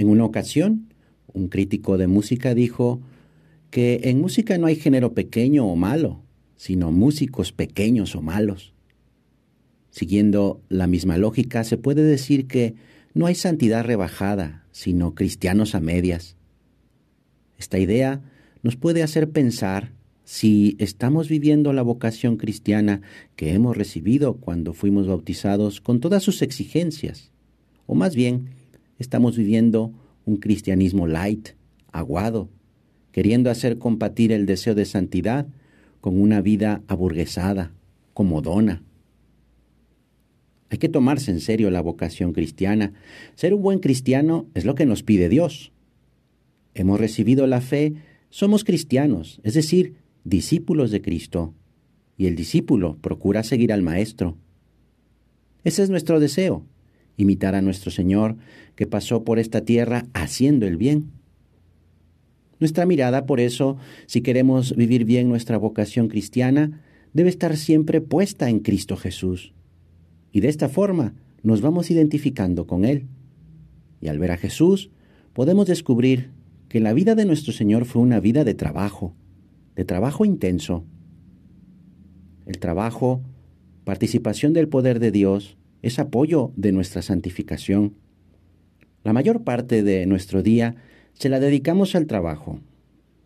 En una ocasión, un crítico de música dijo que en música no hay género pequeño o malo, sino músicos pequeños o malos. Siguiendo la misma lógica, se puede decir que no hay santidad rebajada, sino cristianos a medias. Esta idea nos puede hacer pensar si estamos viviendo la vocación cristiana que hemos recibido cuando fuimos bautizados con todas sus exigencias, o más bien estamos viviendo un cristianismo light, aguado, queriendo hacer compartir el deseo de santidad con una vida aburguesada, comodona. Hay que tomarse en serio la vocación cristiana. Ser un buen cristiano es lo que nos pide Dios. Hemos recibido la fe, somos cristianos, es decir, discípulos de Cristo. Y el discípulo procura seguir al Maestro. Ese es nuestro deseo, imitar a nuestro Señor que pasó por esta tierra haciendo el bien. Nuestra mirada, por eso, si queremos vivir bien nuestra vocación cristiana, debe estar siempre puesta en Cristo Jesús. Y de esta forma nos vamos identificando con Él. Y al ver a Jesús, podemos descubrir que la vida de nuestro Señor fue una vida de trabajo, de trabajo intenso. El trabajo, participación del poder de Dios, es apoyo de nuestra santificación. La mayor parte de nuestro día se la dedicamos al trabajo.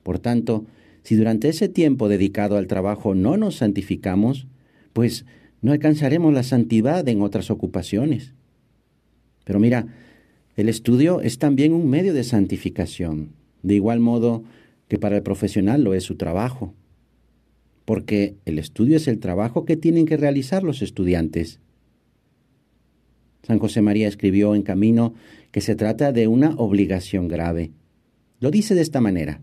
Por tanto, si durante ese tiempo dedicado al trabajo no nos santificamos, pues no alcanzaremos la santidad en otras ocupaciones. Pero mira, el estudio es también un medio de santificación, de igual modo que para el profesional lo es su trabajo, porque el estudio es el trabajo que tienen que realizar los estudiantes. San José María escribió en Camino que se trata de una obligación grave. Lo dice de esta manera.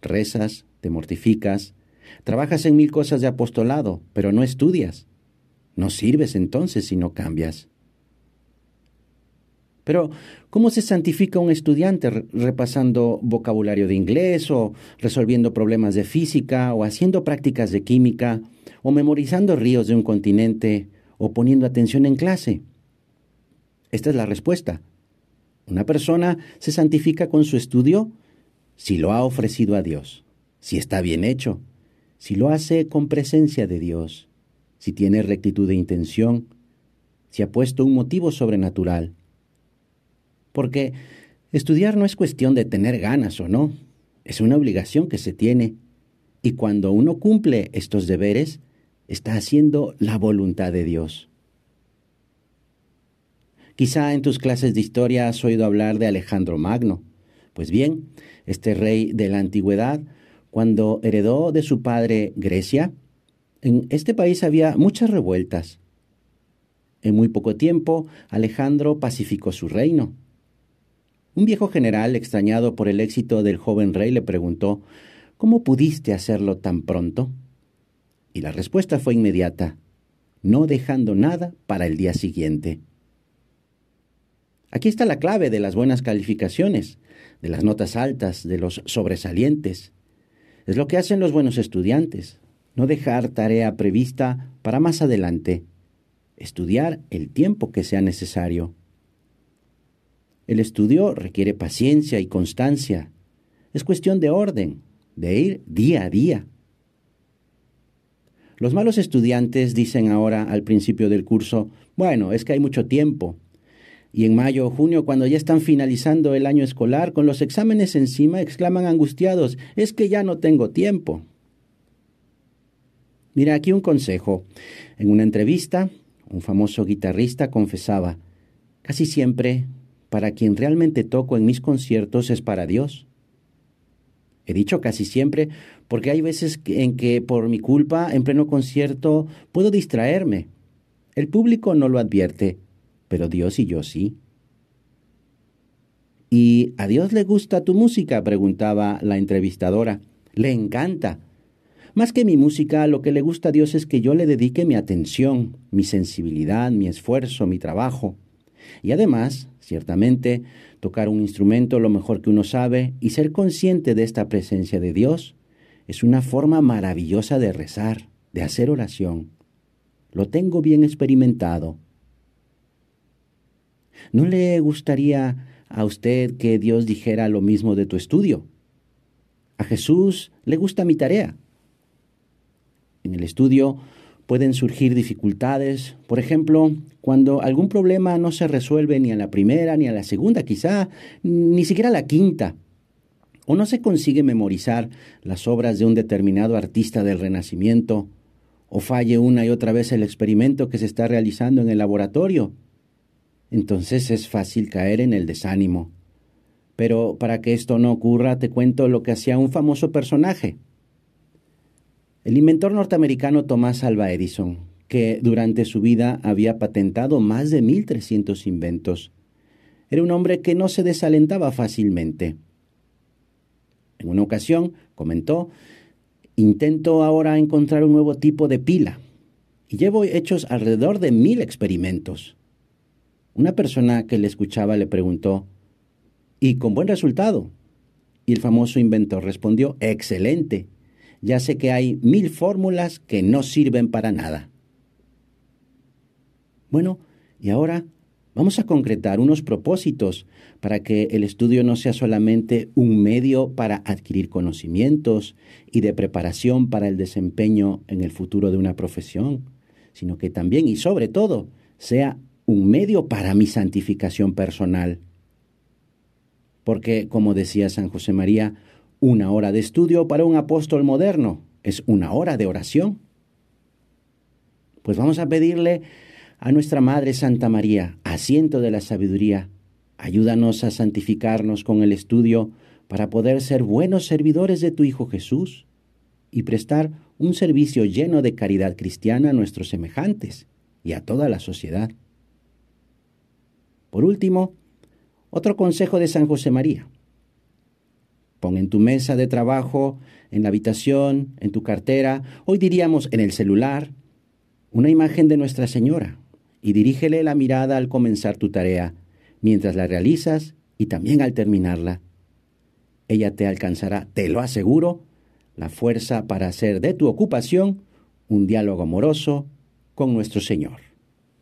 Rezas, te mortificas, Trabajas en mil cosas de apostolado, pero no estudias. No sirves entonces si no cambias. Pero, ¿cómo se santifica un estudiante repasando vocabulario de inglés o resolviendo problemas de física o haciendo prácticas de química o memorizando ríos de un continente o poniendo atención en clase? Esta es la respuesta. Una persona se santifica con su estudio si lo ha ofrecido a Dios, si está bien hecho, si lo hace con presencia de Dios, si tiene rectitud de intención, si ha puesto un motivo sobrenatural. Porque estudiar no es cuestión de tener ganas o no, es una obligación que se tiene. Y cuando uno cumple estos deberes, está haciendo la voluntad de Dios. Quizá en tus clases de historia has oído hablar de Alejandro Magno. Pues bien, este rey de la antigüedad cuando heredó de su padre Grecia, en este país había muchas revueltas. En muy poco tiempo, Alejandro pacificó su reino. Un viejo general, extrañado por el éxito del joven rey, le preguntó, ¿Cómo pudiste hacerlo tan pronto? Y la respuesta fue inmediata, no dejando nada para el día siguiente. Aquí está la clave de las buenas calificaciones, de las notas altas, de los sobresalientes. Es lo que hacen los buenos estudiantes, no dejar tarea prevista para más adelante, estudiar el tiempo que sea necesario. El estudio requiere paciencia y constancia. Es cuestión de orden, de ir día a día. Los malos estudiantes dicen ahora al principio del curso, bueno, es que hay mucho tiempo, y en mayo o junio, cuando ya están finalizando el año escolar, con los exámenes encima, exclaman angustiados, es que ya no tengo tiempo. Mira, aquí un consejo. En una entrevista, un famoso guitarrista confesaba, casi siempre, para quien realmente toco en mis conciertos es para Dios. He dicho casi siempre porque hay veces en que por mi culpa en pleno concierto puedo distraerme. El público no lo advierte, pero Dios y yo sí. ¿Y a Dios le gusta tu música? preguntaba la entrevistadora. Le encanta. Más que mi música, lo que le gusta a Dios es que yo le dedique mi atención, mi sensibilidad, mi esfuerzo, mi trabajo. Y además, ciertamente, tocar un instrumento lo mejor que uno sabe y ser consciente de esta presencia de Dios es una forma maravillosa de rezar, de hacer oración. Lo tengo bien experimentado. ¿No le gustaría a usted que Dios dijera lo mismo de tu estudio. A Jesús le gusta mi tarea. En el estudio pueden surgir dificultades, por ejemplo, cuando algún problema no se resuelve ni a la primera, ni a la segunda, quizá ni siquiera a la quinta, o no se consigue memorizar las obras de un determinado artista del Renacimiento, o falle una y otra vez el experimento que se está realizando en el laboratorio. Entonces es fácil caer en el desánimo. Pero para que esto no ocurra, te cuento lo que hacía un famoso personaje. El inventor norteamericano Thomas Alva Edison, que durante su vida había patentado más de 1300 inventos, era un hombre que no se desalentaba fácilmente. En una ocasión comentó, intento ahora encontrar un nuevo tipo de pila y llevo hechos alrededor de mil experimentos. Una persona que le escuchaba le preguntó, ¿y con buen resultado? Y el famoso inventor respondió, excelente ya sé que hay mil fórmulas que no sirven para nada. Bueno, y ahora vamos a concretar unos propósitos para que el estudio no sea solamente un medio para adquirir conocimientos y de preparación para el desempeño en el futuro de una profesión, sino que también y sobre todo sea un medio para mi santificación personal. Porque, como decía San José María, una hora de estudio para un apóstol moderno es una hora de oración. Pues vamos a pedirle a nuestra Madre Santa María, asiento de la sabiduría, ayúdanos a santificarnos con el estudio para poder ser buenos servidores de tu Hijo Jesús y prestar un servicio lleno de caridad cristiana a nuestros semejantes y a toda la sociedad. Por último, otro consejo de San José María. Pon en tu mesa de trabajo, en la habitación, en tu cartera, hoy diríamos en el celular, una imagen de Nuestra Señora y dirígele la mirada al comenzar tu tarea, mientras la realizas y también al terminarla. Ella te alcanzará, te lo aseguro, la fuerza para hacer de tu ocupación un diálogo amoroso con nuestro Señor.